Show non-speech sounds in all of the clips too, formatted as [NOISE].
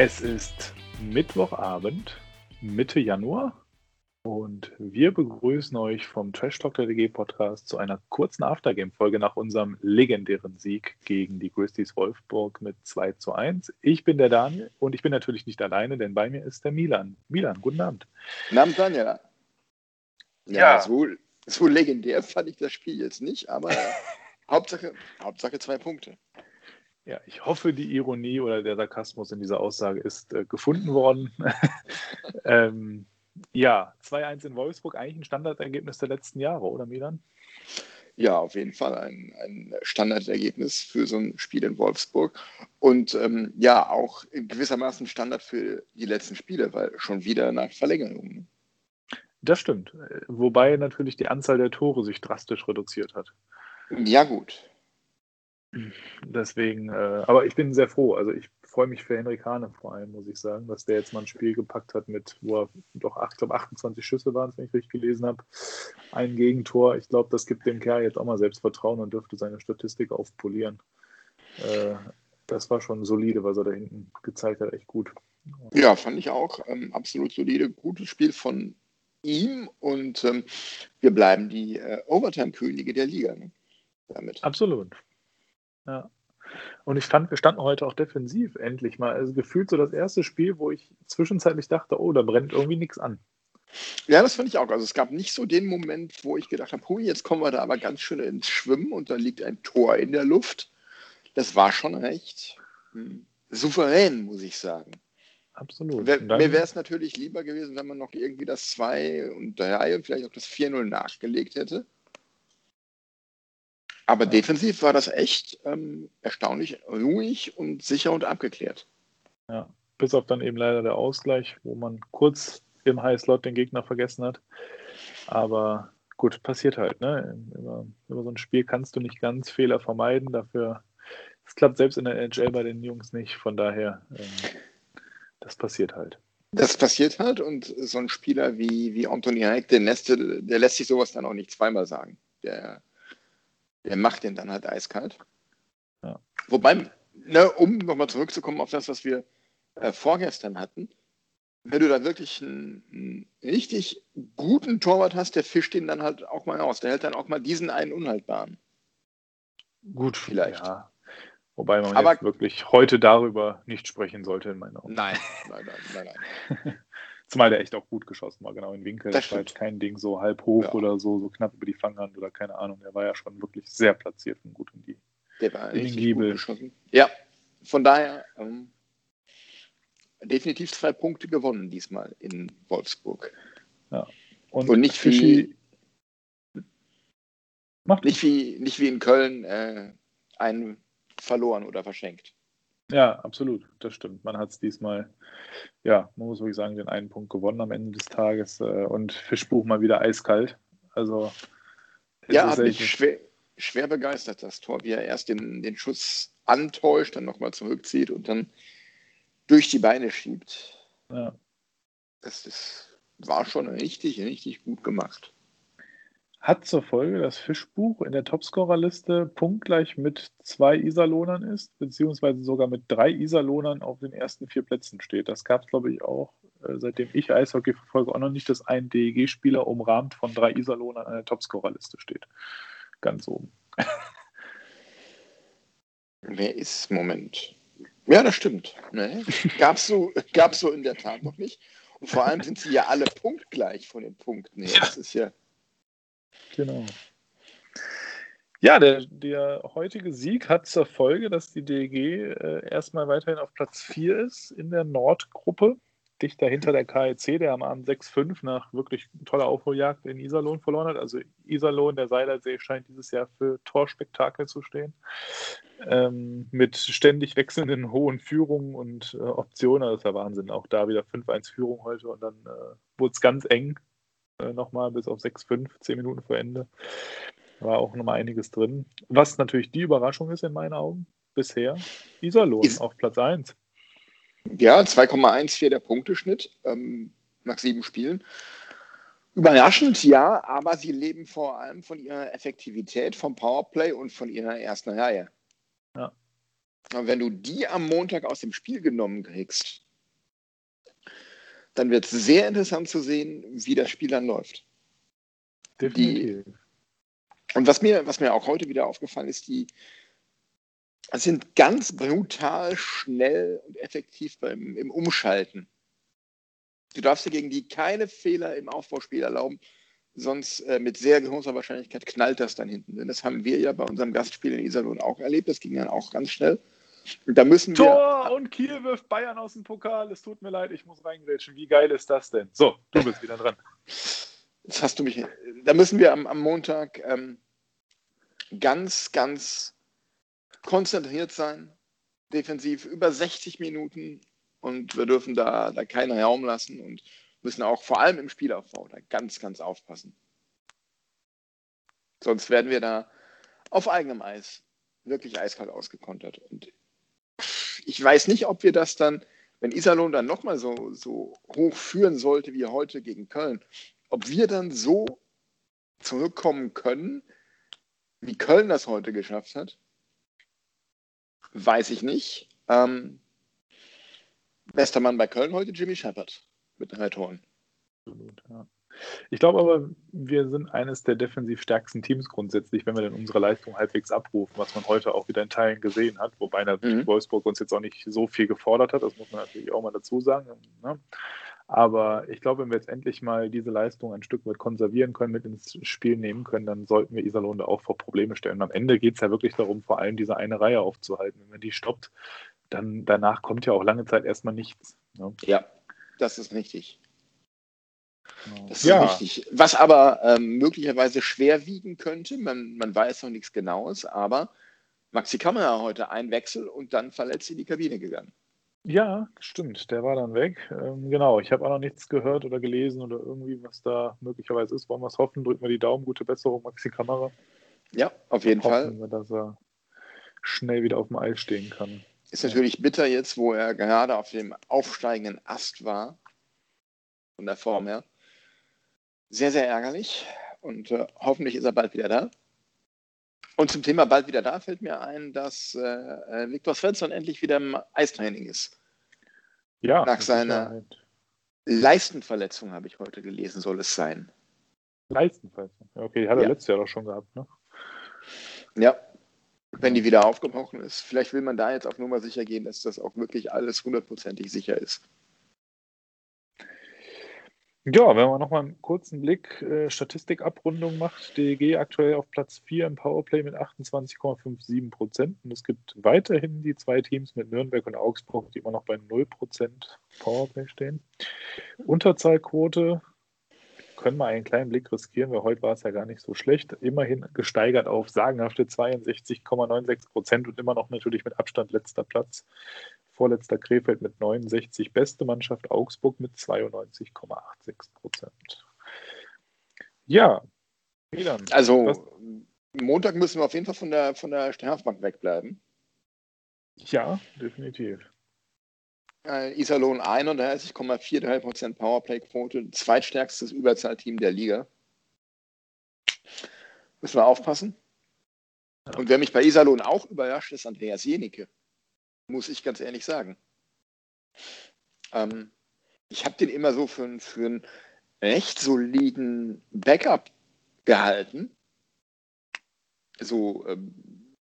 Es ist Mittwochabend, Mitte Januar und wir begrüßen euch vom Trash Talk der DG Podcast zu einer kurzen Aftergame-Folge nach unserem legendären Sieg gegen die Grizzlies Wolfsburg mit 2 zu 1. Ich bin der Daniel und ich bin natürlich nicht alleine, denn bei mir ist der Milan. Milan, guten Abend. Guten Abend, Daniel. Ja, ja. So, so legendär fand ich das Spiel jetzt nicht, aber [LAUGHS] Hauptsache, Hauptsache zwei Punkte. Ja, ich hoffe, die Ironie oder der Sarkasmus in dieser Aussage ist äh, gefunden worden. [LAUGHS] ähm, ja, 2-1 in Wolfsburg, eigentlich ein Standardergebnis der letzten Jahre, oder Milan? Ja, auf jeden Fall ein, ein Standardergebnis für so ein Spiel in Wolfsburg. Und ähm, ja, auch gewissermaßen Standard für die letzten Spiele, weil schon wieder nach Verlängerung. Das stimmt. Wobei natürlich die Anzahl der Tore sich drastisch reduziert hat. Ja, gut. Deswegen, äh, aber ich bin sehr froh. Also ich freue mich für Henrik Hane vor allem, muss ich sagen, dass der jetzt mal ein Spiel gepackt hat mit, wo er doch, ich glaube, 28 Schüsse waren wenn ich richtig gelesen habe. Ein Gegentor. Ich glaube, das gibt dem Kerl jetzt auch mal Selbstvertrauen und dürfte seine Statistik aufpolieren. Äh, das war schon solide, was er da hinten gezeigt hat, echt gut. Ja, fand ich auch. Ähm, absolut solide. Gutes Spiel von ihm und ähm, wir bleiben die äh, Overtime-Könige der Liga. Ne? Damit. Absolut. Ja. Und ich fand, wir standen heute auch defensiv endlich mal. Also gefühlt so das erste Spiel, wo ich zwischenzeitlich dachte, oh, da brennt irgendwie nichts an. Ja, das fand ich auch. Also es gab nicht so den Moment, wo ich gedacht habe, hui, jetzt kommen wir da aber ganz schön ins Schwimmen und da liegt ein Tor in der Luft. Das war schon recht hm, souverän, muss ich sagen. Absolut. Wer, mir wäre es natürlich lieber gewesen, wenn man noch irgendwie das 2 und 3 und vielleicht auch das 4-0 nachgelegt hätte. Aber defensiv war das echt ähm, erstaunlich ruhig und sicher und abgeklärt. Ja, bis auf dann eben leider der Ausgleich, wo man kurz im High Slot den Gegner vergessen hat. Aber gut, passiert halt. Ne? Über, über so ein Spiel kannst du nicht ganz Fehler vermeiden. Dafür, es klappt selbst in der NHL bei den Jungs nicht. Von daher, ähm, das passiert halt. Das passiert halt und so ein Spieler wie, wie Anthony Heik, der, lässt, der lässt sich sowas dann auch nicht zweimal sagen. Der der macht den dann halt eiskalt. Ja. Wobei, ne, um nochmal zurückzukommen auf das, was wir äh, vorgestern hatten, wenn du da wirklich einen, einen, richtig guten Torwart hast, der fischt den dann halt auch mal aus. Der hält dann auch mal diesen einen unhaltbaren. Gut, vielleicht. Ja. Wobei man Aber, jetzt wirklich heute darüber nicht sprechen sollte, in meinen Augen. Nein, nein, nein, nein, nein. [LAUGHS] Zumal der echt auch gut geschossen war, genau in Winkel. Das, das war jetzt kein Ding so halb hoch ja. oder so, so knapp über die Fanghand oder keine Ahnung. Der war ja schon wirklich sehr platziert und gut in die der war in den Giebel. geschossen. Ja, von daher ähm, definitiv zwei Punkte gewonnen diesmal in Wolfsburg. Ja. Und, und nicht wie nicht wie, nicht wie in Köln äh, einen verloren oder verschenkt. Ja, absolut, das stimmt. Man hat es diesmal, ja, man muss wirklich sagen, den einen Punkt gewonnen am Ende des Tages äh, und Fischbuch mal wieder eiskalt. Also, ja, hat mich schwer, schwer begeistert, das Tor, wie er erst den, den Schuss antäuscht, dann nochmal zurückzieht und dann durch die Beine schiebt. Ja. Das, das war schon richtig, richtig gut gemacht hat zur Folge, dass Fischbuch in der Topscorerliste punktgleich mit zwei Iserlohnern ist, beziehungsweise sogar mit drei Iserlohnern auf den ersten vier Plätzen steht. Das gab es, glaube ich, auch, äh, seitdem ich Eishockey verfolge, auch noch nicht, dass ein DEG-Spieler umrahmt von drei Iserlohnern an der Topscorerliste steht. Ganz oben. Wer ist Moment? Ja, das stimmt. Ne? Gab es so, [LAUGHS] gab's so in der Tat noch nicht. Und vor allem sind sie ja alle punktgleich von den Punkten her. Das ist ja Genau. Ja, der, der heutige Sieg hat zur Folge, dass die DEG äh, erstmal weiterhin auf Platz 4 ist in der Nordgruppe dichter hinter der KLC, der am Abend 6-5 nach wirklich toller Aufholjagd in Iserlohn verloren hat. Also Iserlohn, der Seilersee, scheint dieses Jahr für Torspektakel zu stehen. Ähm, mit ständig wechselnden hohen Führungen und äh, Optionen. Das ist ja Wahnsinn. Auch da wieder 5-1 Führung heute und dann äh, wurde es ganz eng. Äh, nochmal bis auf 6-5, 10 Minuten vor Ende. War auch nochmal einiges drin. Was natürlich die Überraschung ist in meinen Augen bisher, Iserlohn ist auf Platz 1. Ja, 2,14 der Punkteschnitt ähm, nach sieben Spielen. Überraschend, ja, aber sie leben vor allem von ihrer Effektivität, vom Powerplay und von ihrer ersten Reihe. Ja. Und wenn du die am Montag aus dem Spiel genommen kriegst, dann wird es sehr interessant zu sehen, wie das Spiel dann läuft. Definitiv. Die, und was mir, was mir auch heute wieder aufgefallen ist, die, sind ganz brutal schnell und effektiv beim, im Umschalten. Du darfst dir gegen die keine Fehler im Aufbauspiel erlauben, sonst äh, mit sehr großer Wahrscheinlichkeit knallt das dann hinten. Denn das haben wir ja bei unserem Gastspiel in Iserlohn auch erlebt. Das ging dann auch ganz schnell. Da müssen wir. Tor und Kiel wirft Bayern aus dem Pokal. Es tut mir leid, ich muss reingrätschen. Wie geil ist das denn? So, du bist wieder dran. [LAUGHS] Jetzt hast du mich. Da müssen wir am, am Montag ähm, ganz, ganz konzentriert sein, defensiv über 60 Minuten und wir dürfen da, da keinen Raum lassen und müssen auch vor allem im Spielaufbau da ganz, ganz aufpassen. Sonst werden wir da auf eigenem Eis wirklich eiskalt ausgekontert. Und ich weiß nicht, ob wir das dann, wenn Iserlohn dann nochmal so, so hoch führen sollte wie heute gegen Köln, ob wir dann so zurückkommen können, wie Köln das heute geschafft hat Weiß ich nicht. Ähm, bester Mann bei Köln heute Jimmy Shepard mit drei Toren. Absolut, ja. Ich glaube aber, wir sind eines der defensiv stärksten Teams grundsätzlich, wenn wir denn unsere Leistung halbwegs abrufen, was man heute auch wieder in Teilen gesehen hat, wobei natürlich mhm. Wolfsburg uns jetzt auch nicht so viel gefordert hat, das muss man natürlich auch mal dazu sagen. Ne? Aber ich glaube, wenn wir jetzt endlich mal diese Leistung ein Stück weit konservieren können, mit ins Spiel nehmen können, dann sollten wir Iserlohn da auch vor Probleme stellen. Und am Ende geht es ja wirklich darum, vor allem diese eine Reihe aufzuhalten. Wenn man die stoppt, dann danach kommt ja auch lange Zeit erstmal nichts. Ne? Ja, das ist richtig. Genau. Das ist ja. richtig. Was aber ähm, möglicherweise schwer wiegen könnte, man, man weiß noch nichts Genaues, aber Maxi Kamera heute ein Wechsel und dann verletzt in die Kabine gegangen. Ja, stimmt. Der war dann weg. Ähm, genau, ich habe auch noch nichts gehört oder gelesen oder irgendwie, was da möglicherweise ist. Wollen wir es hoffen? Drücken wir die Daumen. Gute Besserung, Maxi Kamera. Ja, auf jeden hoffen Fall. Wir, dass er schnell wieder auf dem Eis stehen kann. Ist natürlich bitter jetzt, wo er gerade auf dem aufsteigenden Ast war. Von der Form her. Sehr, sehr ärgerlich. Und äh, hoffentlich ist er bald wieder da. Und zum Thema bald wieder da fällt mir ein, dass äh, äh Viktor Svensson endlich wieder im Eistraining ist. Ja. Nach seiner Leistenverletzung, habe ich heute gelesen, soll es sein. Leistenverletzung? Okay, die hat er ja. letztes Jahr doch schon gehabt, ne? Ja, wenn die wieder aufgebrochen ist. Vielleicht will man da jetzt auf Nummer sicher gehen, dass das auch wirklich alles hundertprozentig sicher ist. Ja, wenn man nochmal einen kurzen Blick äh, Statistikabrundung macht, DEG aktuell auf Platz 4 im Powerplay mit 28,57 Prozent. Und es gibt weiterhin die zwei Teams mit Nürnberg und Augsburg, die immer noch bei 0 Prozent Powerplay stehen. Unterzahlquote können wir einen kleinen Blick riskieren, weil heute war es ja gar nicht so schlecht. Immerhin gesteigert auf sagenhafte 62,96 Prozent und immer noch natürlich mit Abstand letzter Platz Vorletzter Krefeld mit 69, beste Mannschaft Augsburg mit 92,86 Prozent. Ja, Milan. Also was? Montag müssen wir auf jeden Fall von der, von der Strafbank wegbleiben. Ja, definitiv. Äh, Iserlohn 31,43 Prozent Powerplay-Quote, zweitstärkstes Überzahlteam der Liga. Müssen wir aufpassen. Und wer mich bei Iserlohn auch überrascht, ist Andreas Jenicke muss ich ganz ehrlich sagen. Ähm, ich habe den immer so für, für einen recht soliden Backup gehalten. So ähm,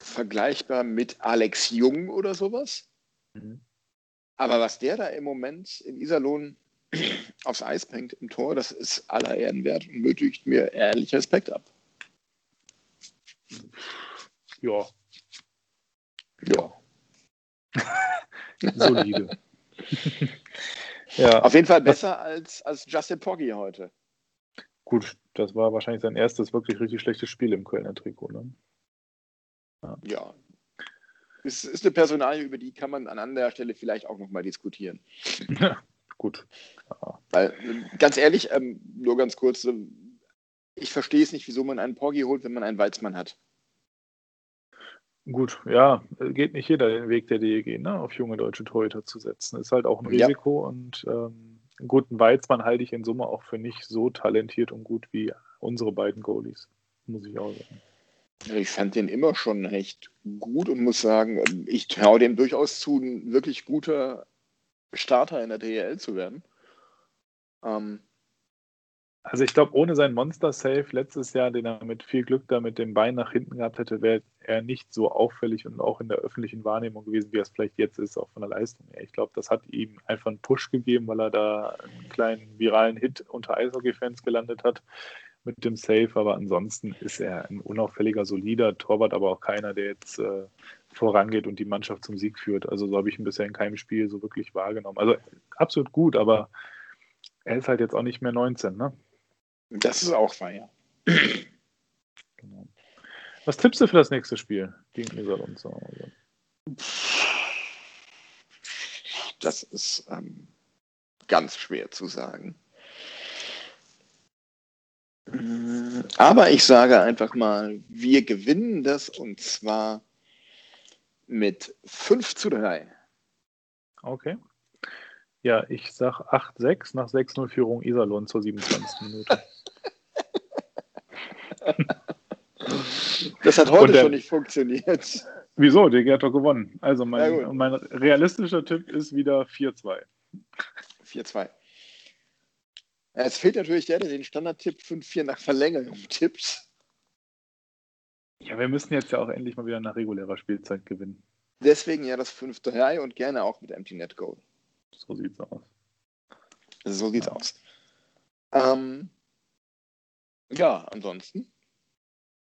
vergleichbar mit Alex Jung oder sowas. Mhm. Aber was der da im Moment in Iserlohn [CLEARS THROAT] aufs Eis bringt im Tor, das ist aller Ehren wert und nötigt mir ehrlich Respekt ab. Ja. Ja. [LAUGHS] Solide. [LAUGHS] Ja. Auf jeden Fall besser als, als Justin Poggi heute. Gut, das war wahrscheinlich sein erstes wirklich richtig schlechtes Spiel im Kölner Trikot. Ne? Ja. ja. Es ist eine Personalie, über die kann man an anderer Stelle vielleicht auch nochmal diskutieren. Ja, gut. Weil, ganz ehrlich, ähm, nur ganz kurz, ich verstehe es nicht, wieso man einen Porgi holt, wenn man einen Weizmann hat. Gut, ja, geht nicht jeder den Weg der DEG, ne, auf junge deutsche Torhüter zu setzen. Ist halt auch ein Risiko ja. und ähm, einen guten Weizmann halte ich in Summe auch für nicht so talentiert und gut wie unsere beiden Goalies, muss ich auch sagen. Ich fand den immer schon recht gut und muss sagen, ich traue dem durchaus zu, ein wirklich guter Starter in der DEL zu werden. Ähm, also ich glaube, ohne sein Monster-Save letztes Jahr, den er mit viel Glück da mit dem Bein nach hinten gehabt hätte, wäre er nicht so auffällig und auch in der öffentlichen Wahrnehmung gewesen, wie er es vielleicht jetzt ist, auch von der Leistung her. Ich glaube, das hat ihm einfach einen Push gegeben, weil er da einen kleinen viralen Hit unter Eishockey-Fans gelandet hat mit dem Save. Aber ansonsten ist er ein unauffälliger, solider Torwart, aber auch keiner, der jetzt äh, vorangeht und die Mannschaft zum Sieg führt. Also so habe ich ihn bisher in keinem Spiel so wirklich wahrgenommen. Also absolut gut, aber er ist halt jetzt auch nicht mehr 19, ne? Das ist auch wahr, ja. Genau. Was tippst du für das nächste Spiel gegen Iserlohn zu Hause? Das ist ähm, ganz schwer zu sagen. Aber ich sage einfach mal, wir gewinnen das und zwar mit 5 zu 3. Okay. Ja, ich sag 8-6 nach 6-0-Führung Iserlohn zur 27. Minute. Das hat heute der, schon nicht funktioniert. Wieso? Der hat doch gewonnen. Also mein, mein realistischer Tipp ist wieder 4-2. 4-2. Es fehlt natürlich der, der den Standardtipp 5-4 nach Verlängerung [LAUGHS] tippt. Ja, wir müssen jetzt ja auch endlich mal wieder nach regulärer Spielzeit gewinnen. Deswegen ja das 5-3 und gerne auch mit Empty Net Goal. So sieht's aus. So sieht's ja. aus. Ähm, ja, ansonsten.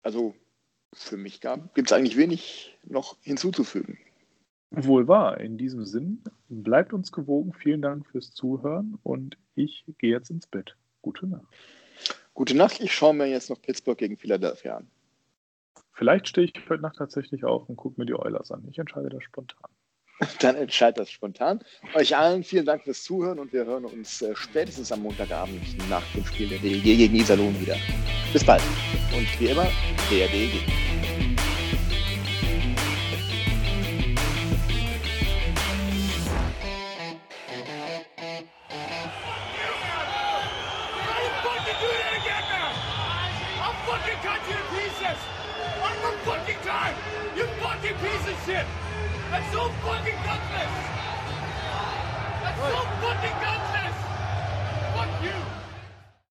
Also für mich gibt es eigentlich wenig noch hinzuzufügen. Wohl wahr. In diesem Sinn, bleibt uns gewogen. Vielen Dank fürs Zuhören und ich gehe jetzt ins Bett. Gute Nacht. Gute Nacht. Ich schaue mir jetzt noch Pittsburgh gegen Philadelphia an. Vielleicht stehe ich heute Nacht tatsächlich auf und gucke mir die Oilers an. Ich entscheide das spontan. [LAUGHS] Dann entscheidet das spontan. Euch allen vielen Dank fürs Zuhören und wir hören uns äh, spätestens am Montagabend nach dem Spiel der DEG gegen Iserlohn wieder. Bis bald. Und wie immer, der DEG.